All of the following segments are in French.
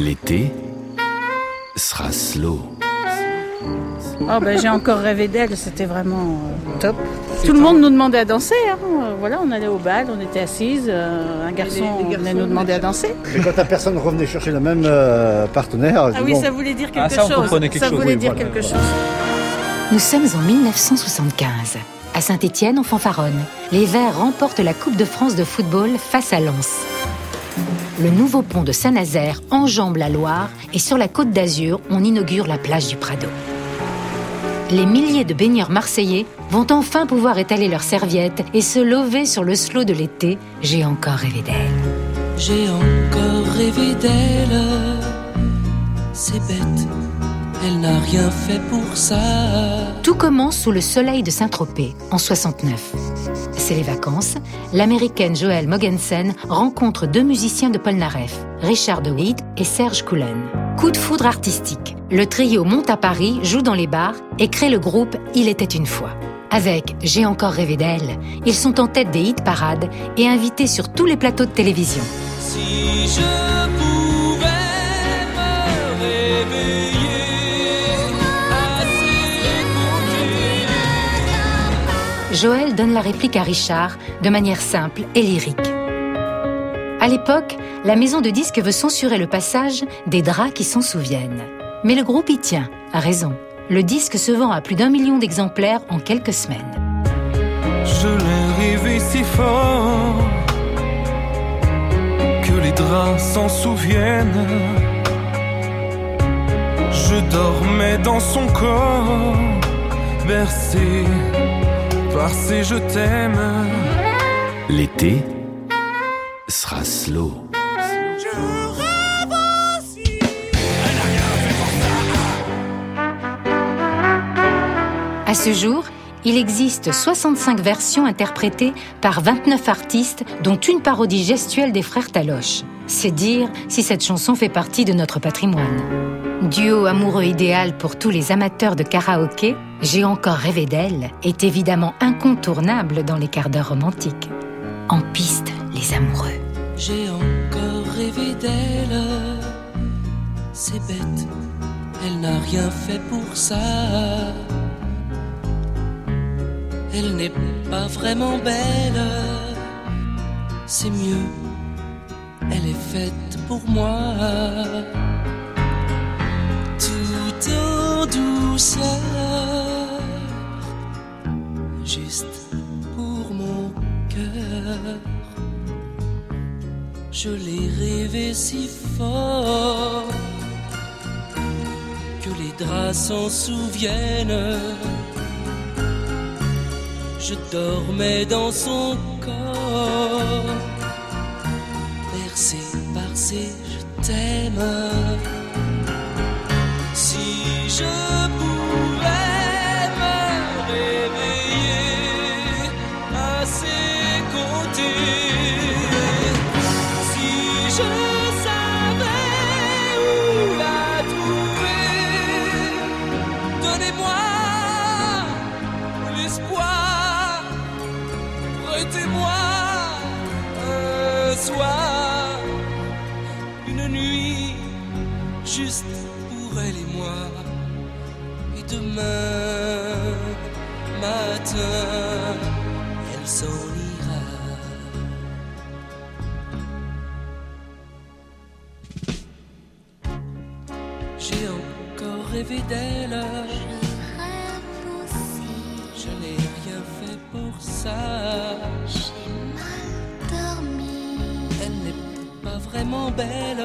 L'été sera slow. Oh ben, j'ai encore rêvé d'elle, c'était vraiment euh, top. Tout le monde nous demandait à danser. hein. Voilà, on allait au bal, on était assises. euh, un garçon, les venait nous demander à danser. Et quand la personne revenait chercher le même euh, partenaire, Ah oui, bon, ça voulait dire Ah, quelque ça, on chose. comprenait quelque ça chose, voulait oui, dire voilà, quelque voilà. chose. Nous sommes en 1975. À Saint-Étienne, on fanfaronne. Les Verts remportent la Coupe de France de football face à Lens. Le nouveau pont de Saint-Nazaire enjambe la Loire et sur la côte d'Azur, on inaugure la plage du Prado. Les milliers de baigneurs marseillais vont enfin pouvoir étaler leurs serviettes et se lever sur le slow de l'été. J'ai encore rêvé d'elle. J'ai encore rêvé d'elle. C'est bête, elle n'a rien fait pour ça. Tout commence sous le soleil de Saint-Tropez, en 69. C'est les vacances. L'américaine Joëlle Mogensen rencontre deux musiciens de Polnareff, Richard de Witt et Serge Coulen. Coup de foudre artistique. Le trio monte à Paris, joue dans les bars et crée le groupe Il était une fois. Avec J'ai encore rêvé d'elle, ils sont en tête des hit parades et invités sur tous les plateaux de télévision. Joël donne la réplique à Richard de manière simple et lyrique. À l'époque, la maison de disques veut censurer le passage des draps qui s'en souviennent. Mais le groupe y tient, a raison. Le disque se vend à plus d'un million d'exemplaires en quelques semaines. Je l'ai rêvé si fort que les draps s'en souviennent. Je dormais dans son corps, bercé par ses je t'aime. L'été sera slow. À ce jour, il existe 65 versions interprétées par 29 artistes, dont une parodie gestuelle des frères Taloche. C'est dire si cette chanson fait partie de notre patrimoine. Duo amoureux idéal pour tous les amateurs de karaoké, J'ai encore rêvé d'elle est évidemment incontournable dans les quarts d'heure romantiques. En piste, les amoureux. J'ai encore rêvé d'elle. C'est bête, elle n'a rien fait pour ça. Elle n'est pas vraiment belle. C'est mieux, elle est faite pour moi. Je l'ai rêvé si fort que les draps s'en souviennent. Je dormais dans son corps, bercé par ses je t'aime. Si je pouvais juste pour elle et moi, et demain matin, elle s'en ira. J'ai encore rêvé d'elle. Je n'ai rien fait pour ça. J'ai mal dormi, Elle n'est pas vraiment belle.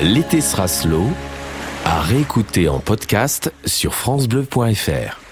L'été sera slow, à réécouter en podcast sur FranceBleu.fr.